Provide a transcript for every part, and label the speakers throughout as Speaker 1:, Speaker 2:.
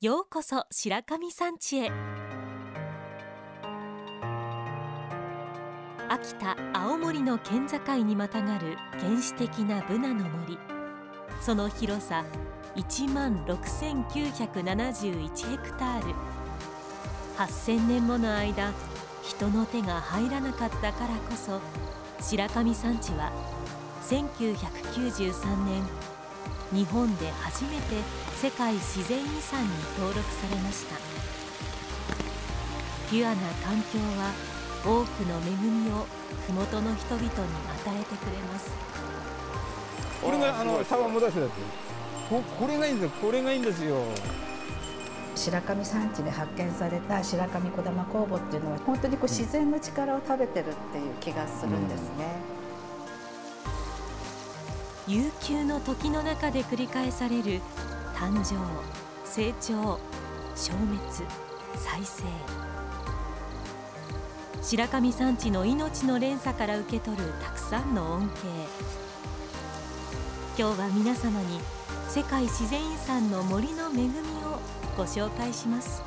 Speaker 1: ようこそ白神山地へ。秋田青森の県境にまたがる原始的なブナの森。その広さ1万6971ヘクタール。8000年もの間人の手が入らなかったからこそ白神山地は1993年日本で初めて世界自然遺産に登録されました。ピュアな環境は多くの恵みを麓の人々に与えてくれます。
Speaker 2: これがあの沢も出したやつ？ここれがいいんですよ。これがいいんですよ。
Speaker 3: 白神山地で発見された白神小玉酵母っていうのは本当にこう自然の力を食べてるっていう気がするんですね、
Speaker 1: 悠久の時の中で繰り返される誕生成長消滅再生。白神山地の命の連鎖から受け取るたくさんの恩恵。今日は皆様に世界自然遺産の森の恵みをご紹介します。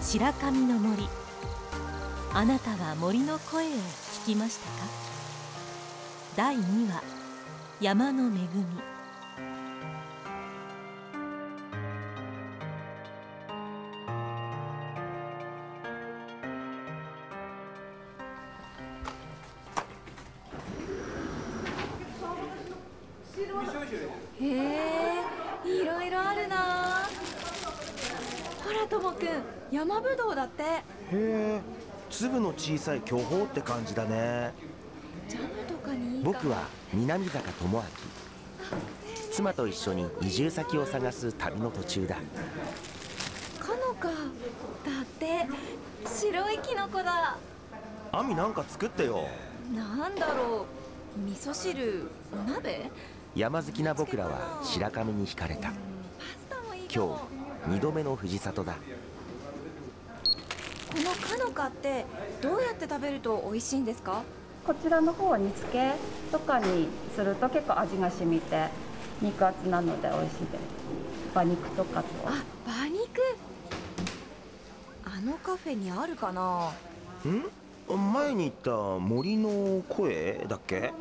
Speaker 1: 白神の森。あなたは森の声を聞きましたか？第2話山の恵み。
Speaker 4: へえいろいろあるな。ほらともくん山ぶどうだって。
Speaker 5: へえ粒の小さい巨峰って感じだね
Speaker 4: ジャムとかにいいか
Speaker 5: 僕は南坂智明。妻と一緒に移住先を探す旅の途中だ。
Speaker 4: かのか。だって白いキノコだ。
Speaker 5: 亜美なんか作ってよ。
Speaker 4: なんだろう。味噌汁。お鍋？
Speaker 5: 山好きな僕らは白神に惹かれた。今日2度目の藤里だ。
Speaker 4: このかのかってどうやって食べると美味しいんですか？
Speaker 3: こちらの方は煮付けとかにすると結構味が染みて肉厚なので美味しいです。馬肉とかと。
Speaker 4: あ馬肉？あのカフェにあるかな？ん？
Speaker 5: 前に言った森の声だっけ？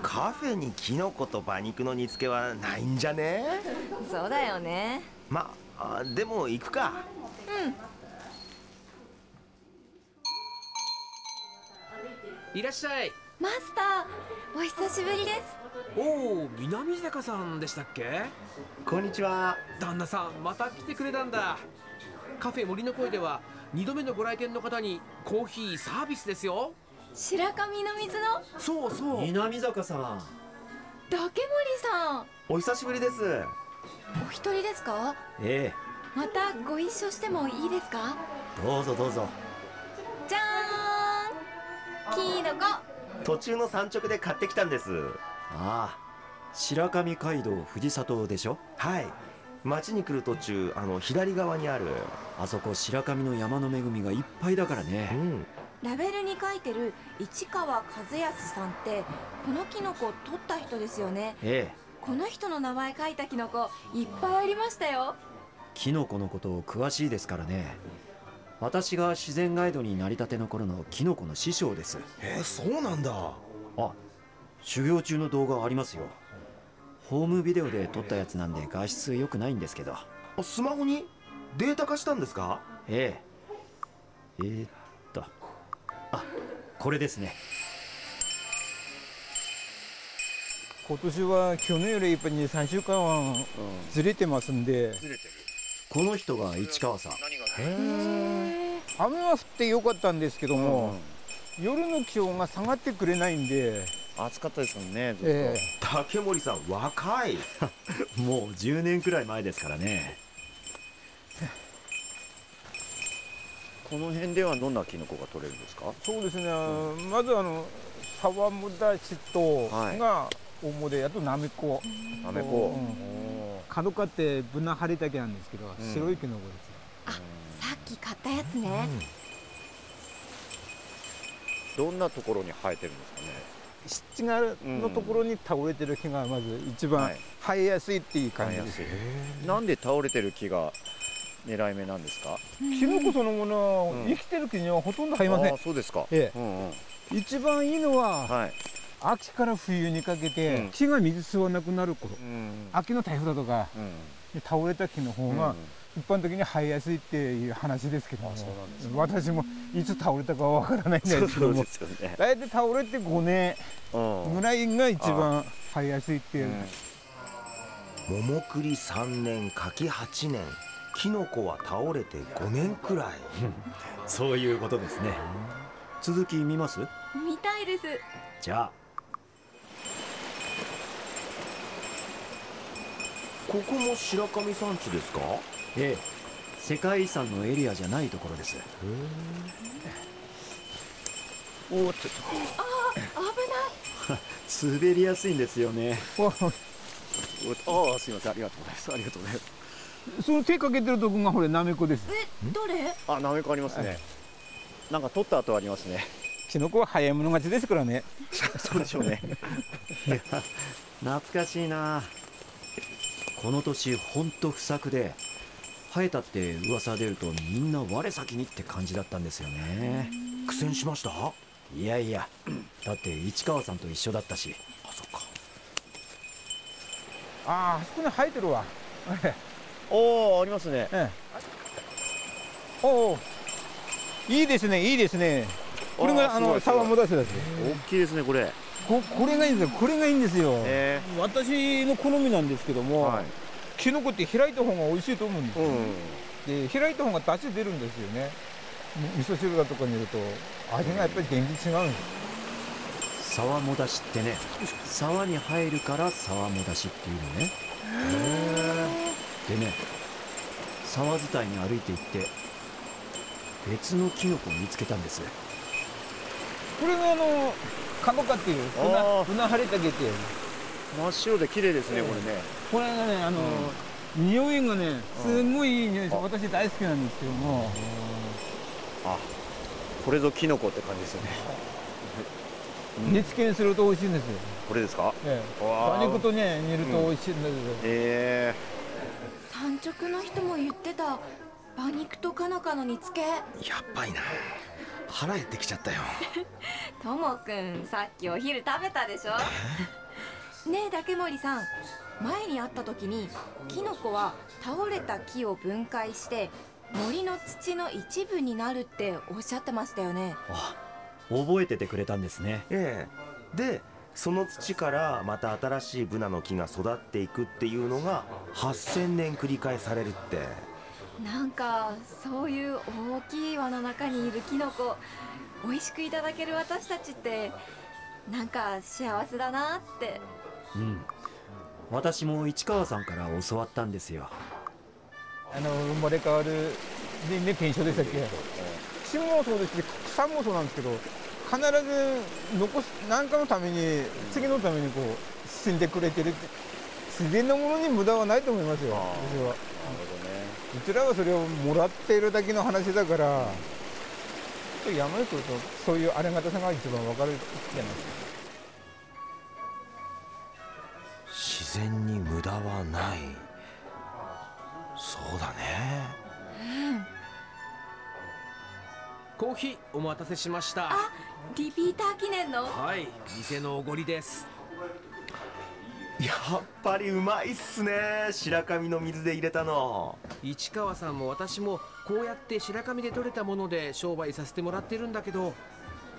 Speaker 5: カフェにキノコと馬肉の煮付けはないんじゃね？
Speaker 4: そうだよね。
Speaker 5: まあでも行くか
Speaker 6: いらっしゃい。
Speaker 4: マスターお久しぶりです。
Speaker 6: おお南坂さんでしたっけ？
Speaker 5: こんにちは。
Speaker 6: 旦那さんまた来てくれたんだ。カフェ森の声では2度目のご来店の方にコーヒーサービスですよ。
Speaker 4: 白神の水の？
Speaker 6: そうそう。
Speaker 7: 南坂さん。
Speaker 4: 竹森さん。
Speaker 5: お久しぶりです。
Speaker 4: お一人ですか？
Speaker 7: え
Speaker 4: またご一緒してもいいですか？
Speaker 7: えどうぞどうぞ
Speaker 4: キノコ
Speaker 5: 途中の山直で買ってきたんです。
Speaker 7: ああ白神街道藤里でしょ？
Speaker 5: はい。町に来る途中あの左側にある。
Speaker 7: あそこ白神の山の恵みがいっぱいだから
Speaker 5: う
Speaker 7: ね
Speaker 5: ん。
Speaker 4: ラベルに書いてる市川和康さんってこのキノコ取った人ですよね。
Speaker 7: ええ。
Speaker 4: この人の名前書いたキノコいっぱいありましたよ。
Speaker 7: キノコのことを詳しいですからね私が自然ガイドになりたての頃のキノコの師匠です。
Speaker 5: えーそうなんだ。
Speaker 7: あ修行中の動画ありますよ。ホームビデオで撮ったやつなんで画質良くないんですけど。
Speaker 5: あスマホにデータ化したんですか？
Speaker 7: ええ。えー、っと。あこれですね。
Speaker 2: 今年は去年よりやっぱり2、3週間はずれてますんで。
Speaker 7: この人が市川さん
Speaker 2: 雨は降ってよかったんですけども、夜の気温が下がってくれないんで、
Speaker 8: 暑かったですもんね、ずっと。
Speaker 2: え
Speaker 5: 竹森さん若い。
Speaker 7: もう10年くらい前ですからね。
Speaker 8: この辺ではどんなキノコが取れるんですか？
Speaker 2: えそうですね、まずあの沢むだしと
Speaker 8: はい。
Speaker 2: が主で、あとなめこ、
Speaker 8: なめこ。
Speaker 2: うん。
Speaker 8: おー。
Speaker 2: 角かってブナ張りだけなんですけど、白いキノコです
Speaker 4: き買ったやつね、
Speaker 8: どんなところに生えてるんですかね。
Speaker 2: 湿地がのところに倒れてる木がまず一番
Speaker 8: はい。
Speaker 2: 生えやすいっていう感じです、
Speaker 8: なんで倒れてる木が狙い目なんですか？
Speaker 2: キノコそのものは
Speaker 8: うん。
Speaker 2: 生きてる木にはほとんど生えません。
Speaker 8: あ、そうですか。
Speaker 2: ええ。
Speaker 8: うんうん。
Speaker 2: 一番いいのは
Speaker 8: はい。
Speaker 2: 秋から冬にかけて、
Speaker 8: うん。
Speaker 2: 木が水吸わなくなる頃。
Speaker 8: うん
Speaker 2: 秋の台風だとか
Speaker 8: う
Speaker 2: 倒れた木の方
Speaker 8: うん
Speaker 2: が一般的に生えやすいっていう話ですけども
Speaker 8: あそうなんですか
Speaker 2: 私もいつ倒れたかはわからないんですけども。大体倒れて5年
Speaker 8: うん。
Speaker 2: ぐらいが一番生えやすいっていう、
Speaker 5: 桃栗3年柿8年。キノコは倒れて5年くらい。
Speaker 7: そういうことですね。続き見ます？
Speaker 4: 見たいです。
Speaker 7: じゃあ。
Speaker 5: ここも白神山地ですか？
Speaker 7: ええ。世界遺産のエリアじゃないところです。
Speaker 8: おーっと。
Speaker 4: 危ない。
Speaker 7: 滑りやすいんですよね。
Speaker 8: ああすみません。ありがとうございます。ありがとうございます。
Speaker 2: その手かけてるとこがこれナメコです。
Speaker 4: えどれ？
Speaker 8: あなめこありますね。なんか取った跡ありますね。
Speaker 2: キノコは早い者勝ちですからね。
Speaker 8: そうでしょうね。
Speaker 7: 懐かしいな。この年ほんと不作で生えたって噂出るとみんな我先にって感じだったんですよね。
Speaker 5: 苦戦しました？
Speaker 7: いやいやだって市川さんと一緒だったし。
Speaker 5: あそっか。
Speaker 2: あああそこに生えてるわ。え
Speaker 8: おおありますね。
Speaker 2: えおおいいですねいいですね。これがあの沢もだし。です
Speaker 8: 大きいですねこれ。
Speaker 2: ここれがいいんですよこれがいいんですよ、
Speaker 8: え
Speaker 2: 私の好みなんですけど
Speaker 8: え
Speaker 2: も、
Speaker 8: はい
Speaker 2: キノコって開いた方が美味しいと思うんですよ、
Speaker 8: うん。
Speaker 2: で開いた方が出汁出るんですよね。み味噌汁だとかに入れると味がやっぱり全然違うんですよ。
Speaker 7: 沢もだしってね沢に入るから沢もだしっていうのね。でね沢伝いに歩いて行って別のキノコを見つけたんです。
Speaker 2: これがあのカノカっていう船船張り竹っていう
Speaker 8: 真っ白で綺麗ですねこれね。
Speaker 2: これがねあの、匂いがねすごいいい匂いです
Speaker 8: あ。
Speaker 2: 私大好きなんですけども。
Speaker 8: あこれぞキノコって感じですよね。
Speaker 2: 煮付けにすると美味しいんですよ、
Speaker 8: これですか？
Speaker 2: ええ、馬肉とね煮ると美味しいんだけど、
Speaker 8: え。
Speaker 4: 産直の人も言ってた馬肉とかのかの煮付け。
Speaker 5: やっばいな。腹減ってきちゃったよ。
Speaker 4: ともくんさっきお昼食べたでしょ？ねえ竹森さん。前に会った時にキノコは倒れた木を分解して森の土の一部になるっておっしゃってましたよね。
Speaker 7: あ覚えててくれたんですね。
Speaker 5: ええ。でその土からまた新しいブナの木が育っていくっていうのが8000年繰り返されるって。
Speaker 4: なんかそういう大きい輪の中にいるキノコ美味しくいただける私たちってなんか幸せだなって
Speaker 7: うん。私も市川さんから教わったんですよ。
Speaker 2: あの生まれ変わるでね転生でしたっけ？死もそうですし草もそうなんですけど必ず残す何かのために次のためにこう死んでくれてるって自然のものに無駄はないと思いますよ。私は。
Speaker 8: えなるほどね。
Speaker 2: うちらはそれをもらっているだけの話だから山に来るとそういうありがたさが一番わかるじゃないですか
Speaker 5: 然に無駄はない。そうだね。
Speaker 6: コーヒーお待たせしました。
Speaker 4: あリピーター記念の？
Speaker 6: はい店のおごりです。
Speaker 5: やっぱりうまいっすね。白神の水で入れたの。
Speaker 6: 市川さんも私もこうやって白神で採れたもので商売させてもらってるんだけど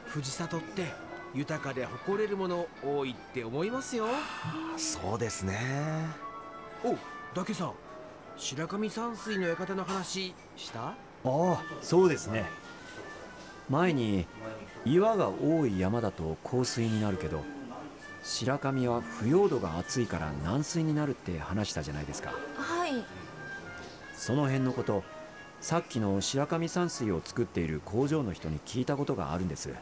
Speaker 6: 藤里って豊かで誇れるもの多いって思いますよ。
Speaker 5: そうですね。
Speaker 6: おだけさん。白神山水の館の話した？
Speaker 7: ああそうですね。前に岩が多い山だと降水になるけど白神は腐葉土が厚いから軟水になるって話したじゃないですか。
Speaker 4: はい。
Speaker 7: その辺のことさっきの白神山水を作っている工場の人に聞いたことがあるんです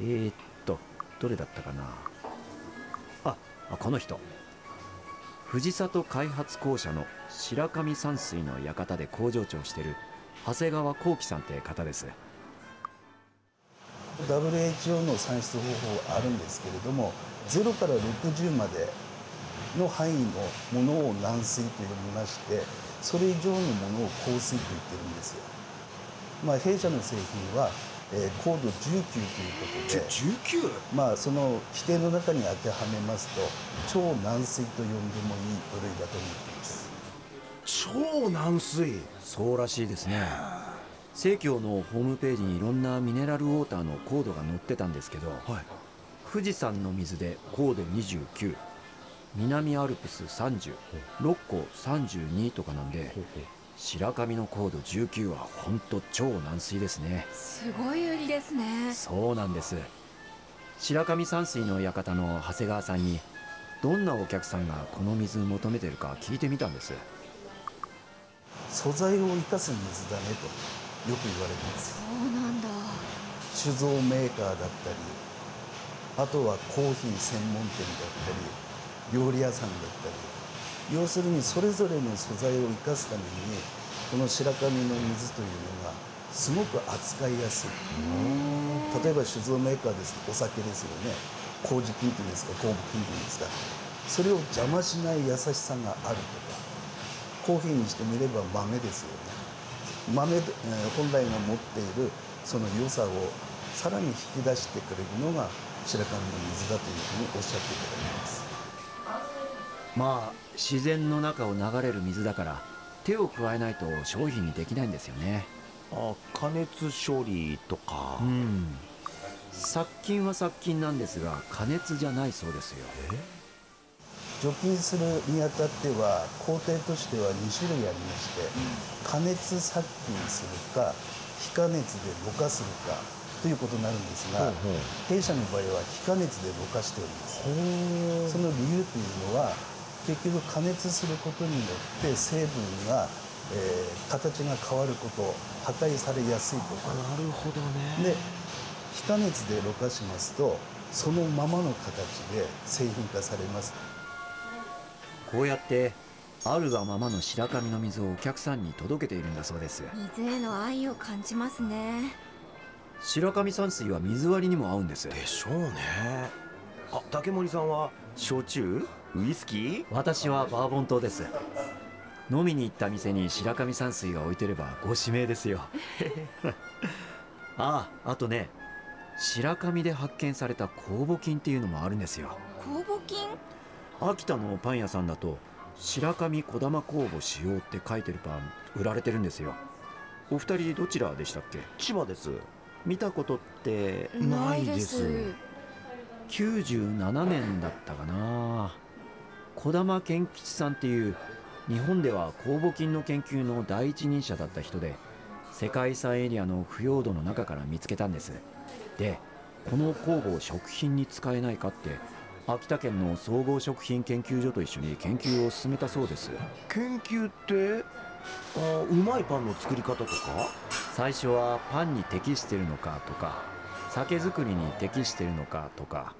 Speaker 7: えー、っとどれだったかな？ああこの人。藤里開発公社の白神山水の館で工場長してる長谷川幸喜さんって方です。
Speaker 9: WHO の算出方法あるんですけれども0から60までの範囲のものを軟水と呼びましてそれ以上のものを硬水と言ってるんですよ。まあ、弊社の製品は、えー、高度19ということで。
Speaker 5: 19?
Speaker 9: まあその規定の中に当てはめますと超軟水と呼んでもいい部類だと思っています。
Speaker 5: 超軟水？
Speaker 7: そうらしいですね。生協のホームページにいろんなミネラルウォーターのコードが載ってたんですけど、
Speaker 5: はい、
Speaker 7: 富士山の水で高度29南アルプス30六甲32とかなんで白神の高度19は本当超軟水ですね。
Speaker 4: すごい売りですね。
Speaker 7: そうなんです。白神山水の館の長谷川さんにどんなお客さんがこの水求めてるか聞いてみたんです。
Speaker 9: 素材を生かす水だねとよく言われてます。
Speaker 4: そうなんだ。
Speaker 9: 酒造メーカーだったりあとはコーヒー専門店だったり料理屋さんだったり要するにそれぞれの素材を生かすためにこの白神の水というのがすごく扱いやすい。例えば酒造メーカーですとお酒ですよね。麹菌っていうんですか酵母菌っていうんですか。それを邪魔しない優しさがあるとかコーヒーにしてみれば豆ですよね。豆、え、本来が持っているその良さをさらに引き出してくれるのが白神の水だというふうにおっしゃっていただきます。
Speaker 7: まあ自然の中を流れる水だから手を加えないと商品にできないんですよね。
Speaker 5: あ加熱処理とか。
Speaker 7: うん。殺菌は殺菌なんですが加熱じゃないそうですよ。
Speaker 9: 除菌するにあたっては工程としては2種類ありまして、加熱殺菌するか非加熱でろ過するかということになるんですが、弊社の場合は非加熱でろ過しております。その理由というのは結局加熱することによって成分が、えー、形が変わること破壊されやすいと。か
Speaker 5: なるほどね。
Speaker 9: で非加熱でろ過しますとそのままの形で製品化されます。
Speaker 7: こうやってあるがままの白神の水をお客さんに届けているんだそうです。
Speaker 4: 水への愛を感じますね。
Speaker 7: 白神山水は水割りにも合うんです。
Speaker 5: でしょうねあ竹森さんは焼酎？ウイスキー？
Speaker 7: 私はバーボン島です。飲みに行った店に白神山水が置いてればご指名ですよ。あああとね白神で発見された酵母菌っていうのもあるんですよ。
Speaker 4: 酵母菌？
Speaker 7: 秋田のパン屋さんだと白神小玉酵母使用って書いてるパン売られてるんですよ。お二人どちらでしたっけ？
Speaker 5: 千葉です。
Speaker 7: 見たことって
Speaker 4: ないです
Speaker 7: 97年だったかな。児玉健吉さんっていう日本では酵母菌の研究の第一人者だった人で世界遺産エリアの腐葉土の中から見つけたんです。でこの酵母を食品に使えないかって秋田県の総合食品研究所と一緒に研究を進めたそうです。
Speaker 5: 研究ってあうまいパンの作り方とか？
Speaker 7: 最初はパンに適してるのかとか酒造りに適してるのかとか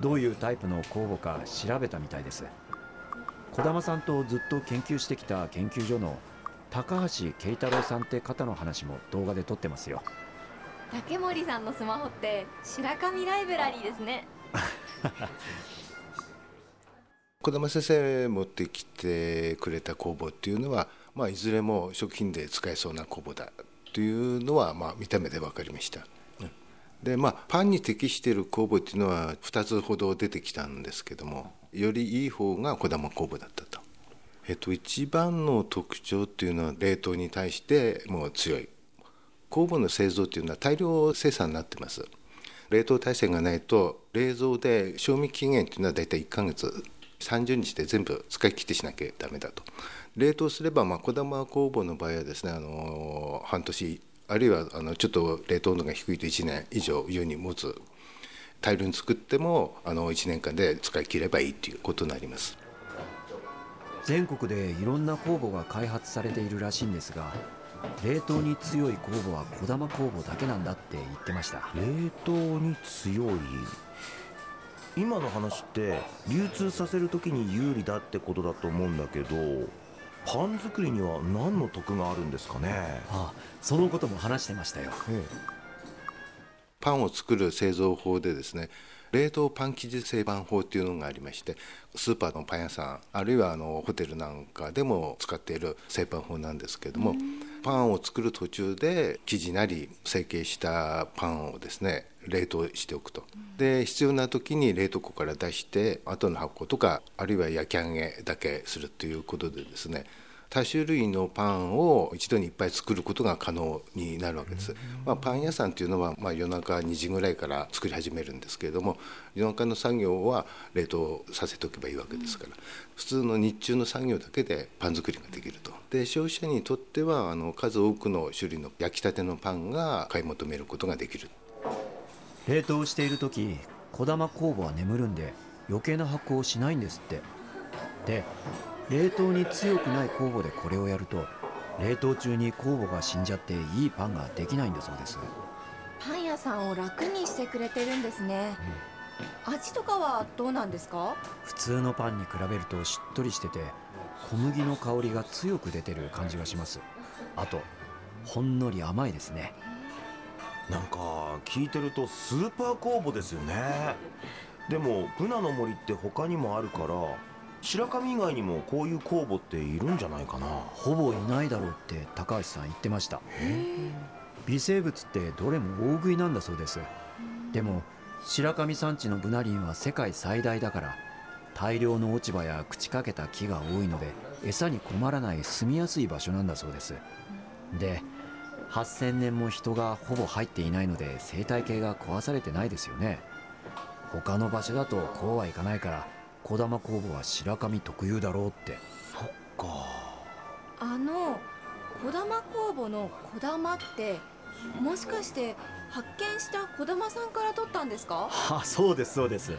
Speaker 7: どういうタイプの酵母か調べたみたいです。児玉さんとずっと研究してきた研究所の高橋慶太郎さんって方の話も動画で撮ってますよ。
Speaker 4: 竹森さんのスマホって白神ライブラリーですね。
Speaker 10: 児玉先生持ってきてくれた工房っていうのは、まあ、いずれも食品で使えそうな工房だというのは、まあ、見た目で分かりました。でまあパンに適している酵母っていうのは2つほど出てきたんですけどもよりいい方が小玉酵母だったと。えっと、一番の特徴っていうのは冷凍に対してもう強い。酵母の製造っていうのは大量生産になってます。冷凍体制がないと冷蔵で賞味期限っていうのは大体1ヶ月。30日で全部使い切ってしなきゃダメだと。冷凍すればまあ小玉酵母の場合はですねあの半年あるいはあのちょっと冷凍温度が低いと1年以上湯に持つ大量に作ってもあの1年間で使い切ればいいということになります。
Speaker 7: 全国でいろんな酵母が開発されているらしいんですが冷凍に強い酵母は小玉酵母だけなんだって言ってました。
Speaker 5: 冷凍に強い？今の話って流通させる時に有利だってことだと思うんだけどパン作りには何の得があるんですかね？
Speaker 7: ああそのことも話してましたよ、ええ、
Speaker 10: パンを作る製造法でですね冷凍パン生地製パン法っていうのがありましてスーパーのパン屋さんあるいはあのホテルなんかでも使っている製パン法なんですけれどもパンを作る途中で生地なり成形したパンをですね冷凍しておくと。で必要な時に冷凍庫から出して後の発酵とかあるいは焼き上げだけするということでですね多種類のパンを一度にいっぱい作ることが可能になるわけです。まあ、パン屋さんっていうのは、まあ、夜中2時ぐらいから作り始めるんですけれども夜中の作業は冷凍させておけばいいわけですから普通の日中の作業だけでパン作りができると。で消費者にとってはあの数多くの種類の焼きたてのパンが買い求めることができる。
Speaker 7: 冷凍している時小玉酵母は眠るんで余計な発酵をしないんですってで冷凍に強くない酵母でこれをやると冷凍中に酵母が死んじゃっていいパンができないんだそうです。
Speaker 4: パン屋さんを楽にしてくれてるんですね、味とかはどうなんですか？
Speaker 7: 普通のパンに比べるとしっとりしてて小麦の香りが強く出てる感じがします。あとほんのり甘いですね。
Speaker 5: なんか聞いてるとスーパー酵母ですよね。でもブナの森って他にもあるから白神以外にもこういう酵母っているんじゃないかな。
Speaker 7: ほぼいないだろうって高橋さん言ってました。微生物ってどれも大食いなんだそうです。でも白神山地のブナ林は世界最大だから大量の落ち葉や朽ちかけた木が多いので餌に困らない住みやすい場所なんだそうです。で8000年も人がほぼ入っていないので生態系が壊されてないですよね。他の場所だとこうはいかないから小玉工房は白神特有だろうって。
Speaker 5: そっか。
Speaker 4: あの小玉工房の小玉ってもしかして発見した小玉さんから取ったんですか？
Speaker 7: あそうですそうです。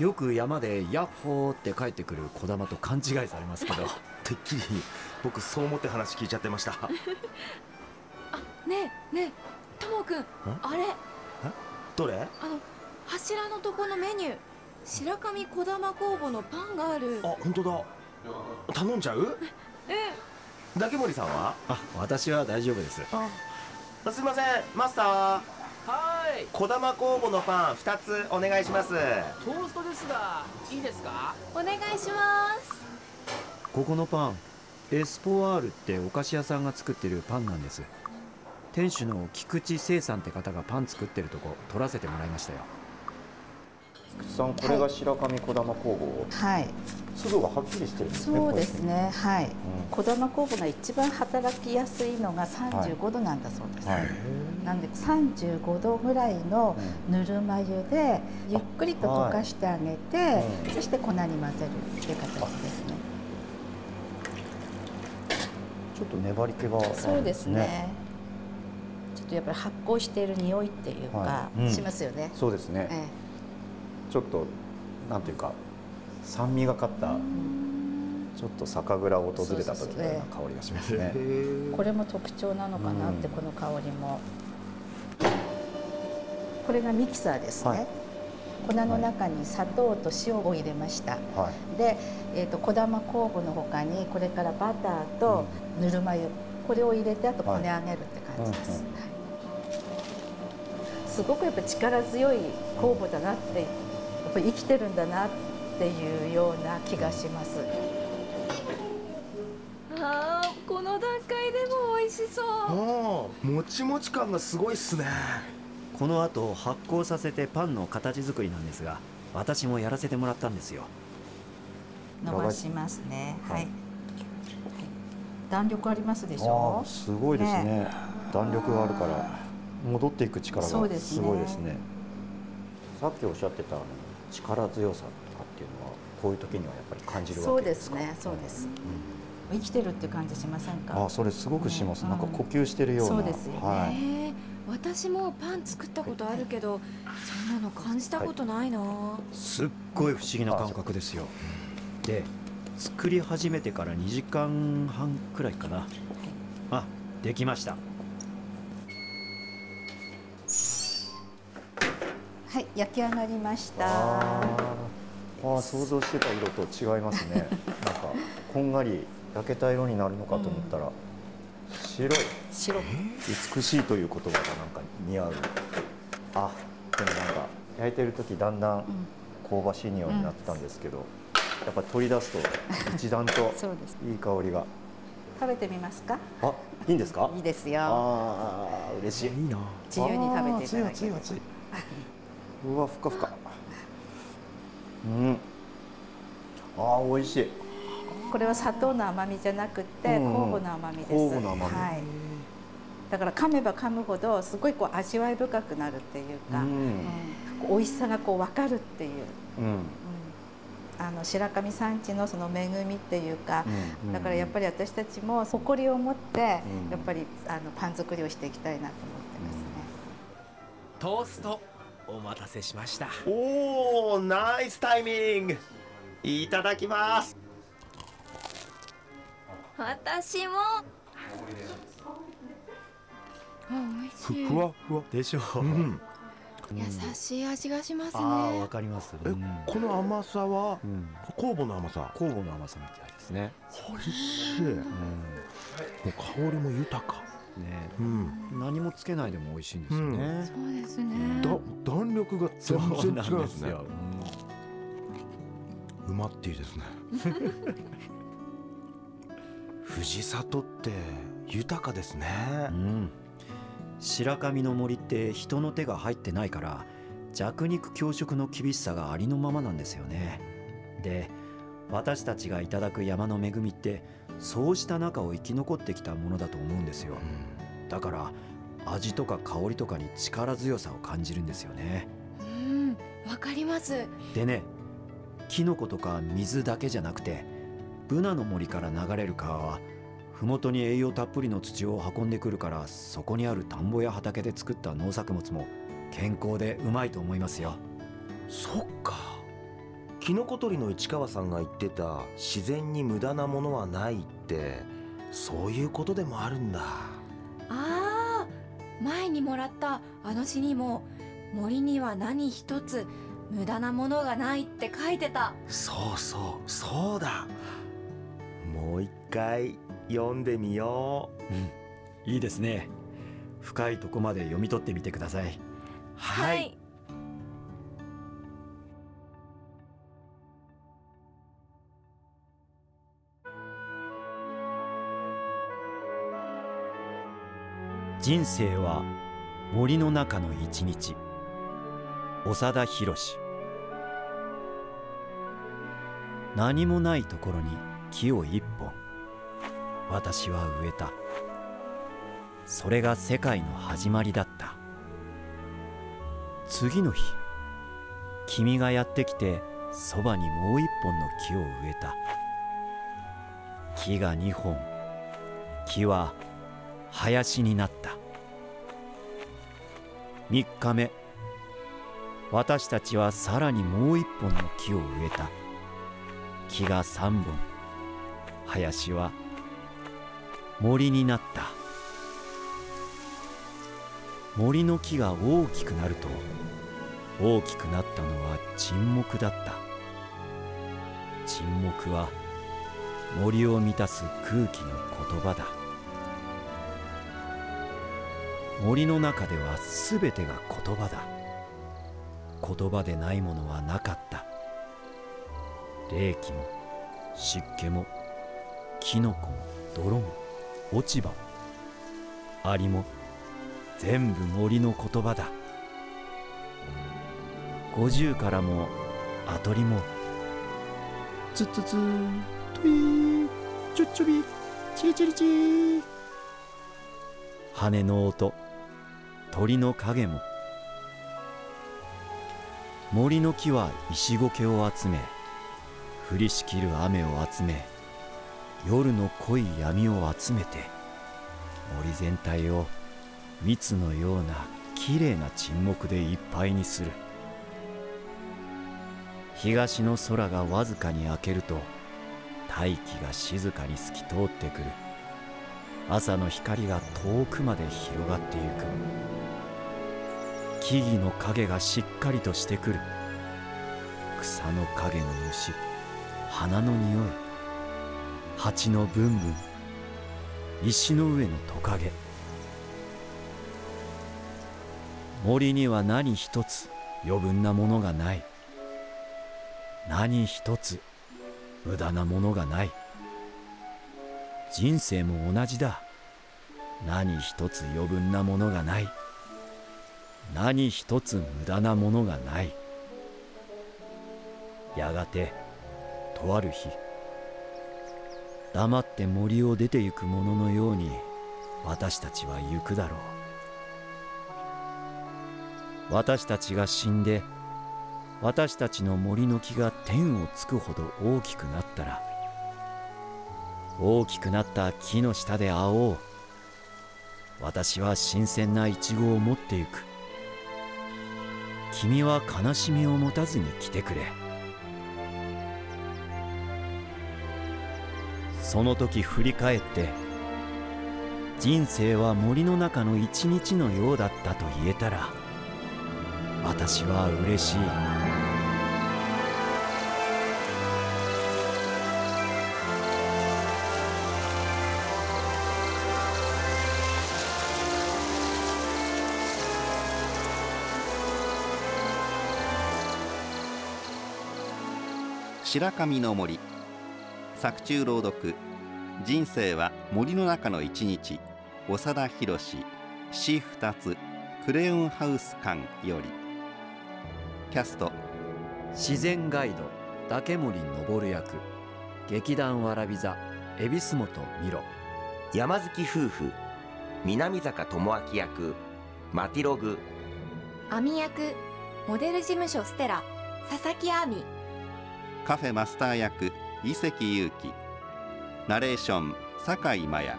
Speaker 7: よく山で「ヤッホー」って帰ってくる小玉と勘違いされますけど。
Speaker 5: てっきり僕そう思って話聞いちゃってました。
Speaker 4: あねえねえともくんあれ？
Speaker 5: どれ？
Speaker 4: あの柱のとこのメニュー白神小玉工房のパンがある。
Speaker 5: あ本当だ。頼んじゃう？
Speaker 4: え
Speaker 5: 竹森さんは？
Speaker 7: あ私は大丈夫です。
Speaker 5: あ。すいません。マスター。
Speaker 6: はい。
Speaker 5: 小玉酵母のパン2つお願いします。
Speaker 6: トーストですがいいですか？
Speaker 4: お願いします。
Speaker 7: ここのパンエスポワールってお菓子屋さんが作ってるパンなんです。店主の菊池聖さんって方がパン作ってるとこ撮らせてもらいましたよ
Speaker 8: 菊池さんこれが白神小玉工房。
Speaker 3: はい。
Speaker 8: 粒がはっきりしてるんですね
Speaker 3: そうですね。はい、
Speaker 8: ん。
Speaker 3: 小玉酵母が一番働きやすいのが35度なんだそうです、
Speaker 8: はい。
Speaker 3: なんで35度ぐらいのぬるま湯でゆっくりと溶かしてあげて、
Speaker 8: はい
Speaker 3: そして粉に混ぜるっていう形ですね。
Speaker 8: ちょっと粘り気が。あるんですね
Speaker 3: そうですね。ちょっとやっぱり発酵している匂いっていうか、
Speaker 8: はい。うん。
Speaker 3: しますよね、
Speaker 8: そうですね。
Speaker 3: え
Speaker 8: ちょっとなんていうか酸味がかったちょっと酒蔵を訪れた時のような香りがしますね。
Speaker 3: えこれも特徴なのかなって、
Speaker 8: うん。
Speaker 3: この香りも。これがミキサーですね、
Speaker 8: はい。
Speaker 3: 粉の中に砂糖と塩を入れました、
Speaker 8: はい。
Speaker 3: で、えー、と小玉酵母のほかにこれからバターとぬるま湯。これを入れてあとこね上げるって感じです、
Speaker 8: はいうん。
Speaker 3: はい。すごくやっぱ力強い酵母だなってぱり生きてるんだなっていうような気がします。
Speaker 4: あーこの段階でも美味しそう。
Speaker 5: ああもちもち感がすごいっすね。
Speaker 7: この後発酵させてパンの形作りなんですが私もやらせてもらったんですよ。
Speaker 3: 伸ばしますね。
Speaker 8: は
Speaker 3: はい。い、はい。弾力ありますでし
Speaker 8: あ
Speaker 3: ょ
Speaker 8: ーすごいですね。弾力があるから戻っていく力が
Speaker 3: す
Speaker 8: ごいですね。さっきおっしゃってたあの力強さとかっていうのはこういう時にはやっぱり感じる
Speaker 3: そうで
Speaker 8: わけですか？
Speaker 3: すねそうです、生きてるっていう感じしませんか？
Speaker 8: あそれすごくします、
Speaker 3: うん。
Speaker 8: なんか呼吸してるような、
Speaker 3: そうですよね。
Speaker 8: はい、
Speaker 4: えー私もパン作ったことあるけど、そんなの感じたことないな、
Speaker 7: すっごい不思議な感覚ですよ。で作り始めてから2時間半くらいかな。あできました
Speaker 3: はい焼き上がりました。
Speaker 8: あー。あー想像してた色と違いますね。なんかこんがり焼けた色になるのかと思ったら、白い。
Speaker 3: 白。
Speaker 8: 美しいという言葉がなんか似合う。あでもなんか焼いてる時だんだん香ばしい匂いになってたんですけど、やっぱ取り出すと一段と
Speaker 3: そうです。
Speaker 8: いい香りが。
Speaker 3: 食べてみますか？
Speaker 8: あいいんですか？
Speaker 3: いいですよ。
Speaker 8: ああ嬉しい。いいな。
Speaker 3: 自由に食べていただけ
Speaker 8: 熱い熱い熱いうわふかふか。うん。あー美味しい。
Speaker 3: これは砂糖の甘みじゃなくて
Speaker 8: うんうん。
Speaker 3: 酵母の甘みです、
Speaker 8: 酵母の甘み。
Speaker 3: はい、だから噛めば噛むほどすごいこう味わい深くなるっていうか、
Speaker 8: うん。
Speaker 3: うん。こう美味しさがこう分かるっていう、
Speaker 8: うん。
Speaker 3: うん。あの白神山地のその恵みっていうか、
Speaker 8: うん。
Speaker 3: だからやっぱり私たちも誇りを持って、
Speaker 8: うん。
Speaker 3: やっぱりあのパン作りをしていきたいなと思ってますね。
Speaker 6: トーストお待たせしました。
Speaker 5: おおナイスタイミング。いただきます。
Speaker 4: 私も。あ美味しい。
Speaker 5: ふわふわ。
Speaker 7: でしょう、
Speaker 5: うん。
Speaker 4: 優しい味がしますね。
Speaker 7: わかります。
Speaker 5: え
Speaker 7: うん。
Speaker 5: この甘さは？
Speaker 7: うん。
Speaker 5: 酵母の甘さ。
Speaker 7: 酵母の甘さみたいですね。
Speaker 5: 美味しい。もう香りも豊か
Speaker 7: ね。
Speaker 5: うん。
Speaker 7: 何もつけないでも美味しいんですよね、
Speaker 4: そうですね。
Speaker 5: だ弾力が全然違いますね
Speaker 7: よ、
Speaker 5: うまっていいですね藤里って豊かですね。
Speaker 7: うんうん。白神の森って人の手が入ってないから弱肉強食の厳しさがありのままなんですよね。で私たちがいただく山の恵みってそうした中を生き残ってきたものだと思うんですよ。だから味とか香りとかに力強さを感じるんですよね。
Speaker 4: うんわかります。
Speaker 7: でねキノコとか水だけじゃなくてブナの森から流れる川は麓に栄養たっぷりの土を運んでくるからそこにある田んぼや畑で作った農作物も健康でうまいと思いますよ。
Speaker 5: そっかキノコ採りの市川さんが言ってた自然に無駄なものはないってそういうことでもあるんだ。
Speaker 4: あー前にもらったあの詩にも森には何一つ無駄なものがないって書いてた。
Speaker 5: そうそうそうだ。もう一回読んでみよう。
Speaker 7: いいですね。深いとこまで読み取ってみてください。
Speaker 5: はい、
Speaker 7: 人生は森の中の一日。長田博何もないところに木を一本。私は植えた。それが世界の始まりだった。次の日君がやってきてそばにもう一本の木を植えた。木が二本。木は林になった。3日目私たちはさらにもう一本の木を植えた。木が3本。林は森になった。森の木が大きくなると大きくなったのは沈黙だった。沈黙は森を満たす空気の言葉だ。森の中では全てが言葉だ。言葉でないものはなかった。冷気も湿気もキノコも泥も落ち葉もアリも全部森の言葉だ。五十からもアトリもツッツツートゥイーチュッチュビチリチリチー。羽の音鳥の影も。森の木は石苔を集め降りしきる雨を集め夜の濃い闇を集めて森全体を蜜のようなきれいな沈黙でいっぱいにする。東の空がわずかに明けると大気が静かに透き通ってくる。朝の光が遠くまで広がってゆく。木々の影がしっかりとしてくる。草の影の虫花の匂い。蜂のブンブン石の上のトカゲ。森には何一つ余分なものがない。何一つ無駄なものがない。人生も同じだ。何一つ余分なものがない。何一つ無駄なものがない。やがてとある日黙って森を出て行く者のように私たちは行くだろう。私たちが死んで私たちの森の木が天をつくほど大きくなったら大きくなった木の下で会おう。私は新鮮なイチゴを持ってゆく。君は悲しみを持たずに来てくれ。その時振り返って人生は森の中の一日のようだったと言えたら私は嬉しい。
Speaker 11: 白神の森。作中朗読。人生は森の中の一日。長田博詩二つ。クレヨンハウス館より。キャスト。
Speaker 7: 自然ガイド。竹森昇役。劇団わらび座。恵比寿本美ロ
Speaker 5: 山月夫婦。南坂智明役。マティログ。
Speaker 4: 亜美役。モデル事務所ステラ。佐々木亜美
Speaker 11: カフェマスター役伊関裕樹。ナレーション酒井真也。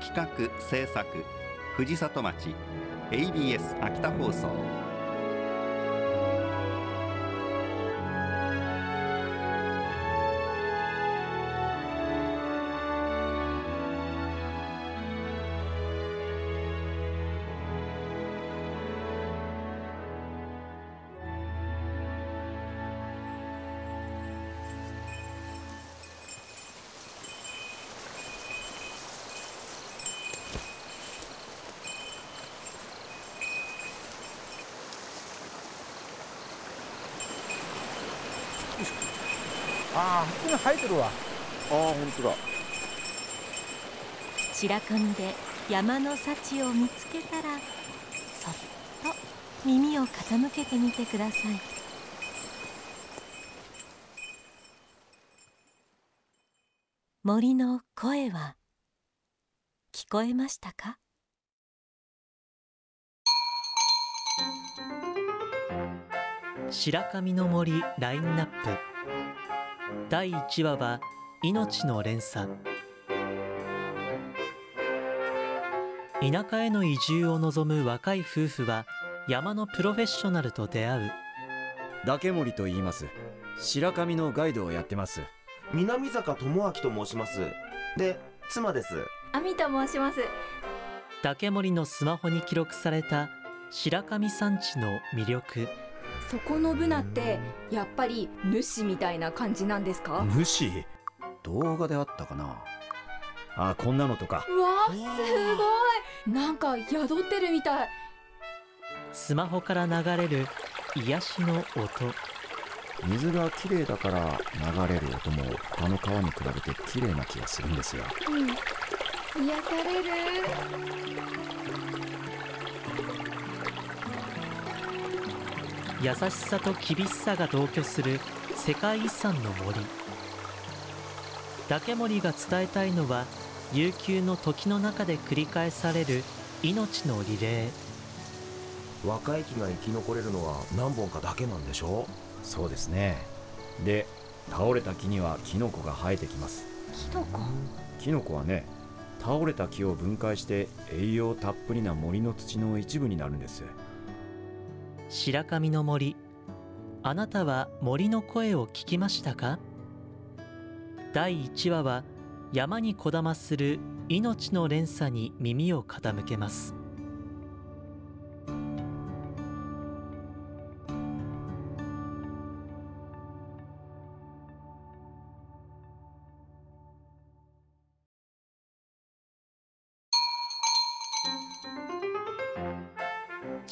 Speaker 11: 企画制作藤里町。ABS 秋田放送。
Speaker 2: ああ普通に生えてるわ。
Speaker 8: ああ本当だ。
Speaker 1: 白神で山の幸を見つけたらそっと耳を傾けてみてください。森の声は聞こえましたか？
Speaker 12: 白神の森ラインナップ第1話は命の連鎖。田舎への移住を望む若い夫婦は山のプロフェッショナルと出会う。
Speaker 7: 竹森と言います。白神のガイドをやってます。
Speaker 5: 南坂智明と申します。で妻です。
Speaker 4: 亜美と申します。
Speaker 12: 竹森のスマホに記録された白神山地の魅力
Speaker 4: そこのブナってやっぱり主みたいな感じなんですか？
Speaker 7: 主？動画であったかな？あこんなのとか。
Speaker 4: うわーすごい。なんか宿ってるみたい。
Speaker 12: スマホから流れる癒しの音。
Speaker 7: 水がきれいだから流れる音も他の川に比べてきれいな気がするんですよ
Speaker 4: うん。癒される
Speaker 12: 優しさと厳しさが同居する世界遺産の森。竹森が伝えたいのは悠久の時の中で繰り返される命のリレ
Speaker 5: ー。若い木が生き残れるのは何本かだけなんでしょ
Speaker 7: そうですね。で倒れた木にはキノコが生えてきます。
Speaker 4: キノコ？
Speaker 7: キノコはね倒れた木を分解して栄養たっぷりな森の土の一部になるんです
Speaker 12: 白神の森。あなたは森の声を聞きましたか？第1話は山にこだまする命の連鎖に耳を傾けます。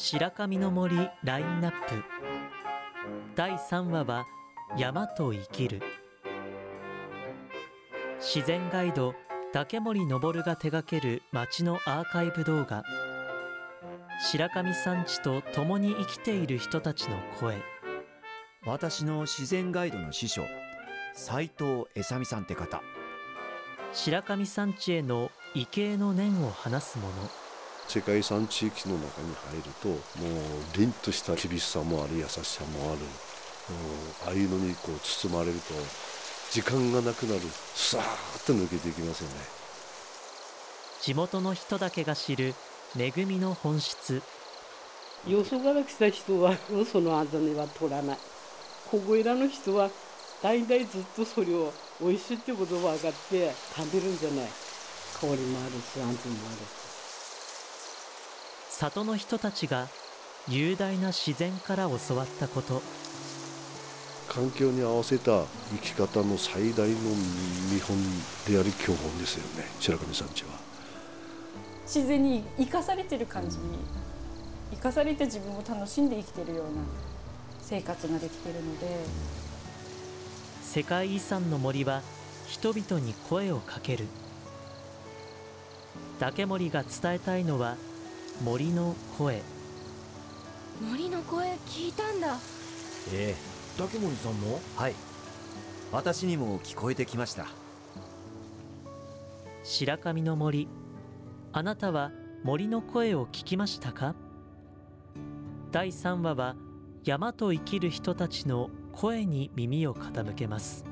Speaker 12: 白神の森ラインナップ。第3話は山と生きる。自然ガイド竹森昇が手掛ける町のアーカイブ動画。白神山地と共に生きている人たちの声。
Speaker 7: 私の自然ガイドの師匠斉藤恵さみさんって方。
Speaker 12: 白神山地への畏敬の念を話すもの
Speaker 13: 世界遺産地域の中に入るともう凛とした厳しさもある優しさもある。ああいうのにこう包まれると時間がなくなるさーっと抜けていきますよね。
Speaker 12: 地元の人だけが知る恵みの本質。
Speaker 14: よそから来た人はそのあざねは取らない。ここいらの人は代々ずっとそれを美味しいってことが分かって食べるんじゃない。香りもあるし味もある
Speaker 12: 里の人たちが雄大な自然から教わったこと。
Speaker 13: 環境に合わせた生き方の最大の見本であり教本ですよね。白神山地は。
Speaker 15: 自然に生かされてる感じ生かされて自分を楽しんで生きてるような生活ができてるので。
Speaker 12: 世界遺産の森は人々に声をかける。竹森が伝えたいのは森の声。
Speaker 4: 森の声聞いたんだ。
Speaker 7: ええ。
Speaker 5: 竹森さんも？
Speaker 7: はい。私にも聞こえてきました。
Speaker 12: 白神の森。あなたは森の声を聞きましたか？第3話は山と生きる人たちの声に耳を傾けます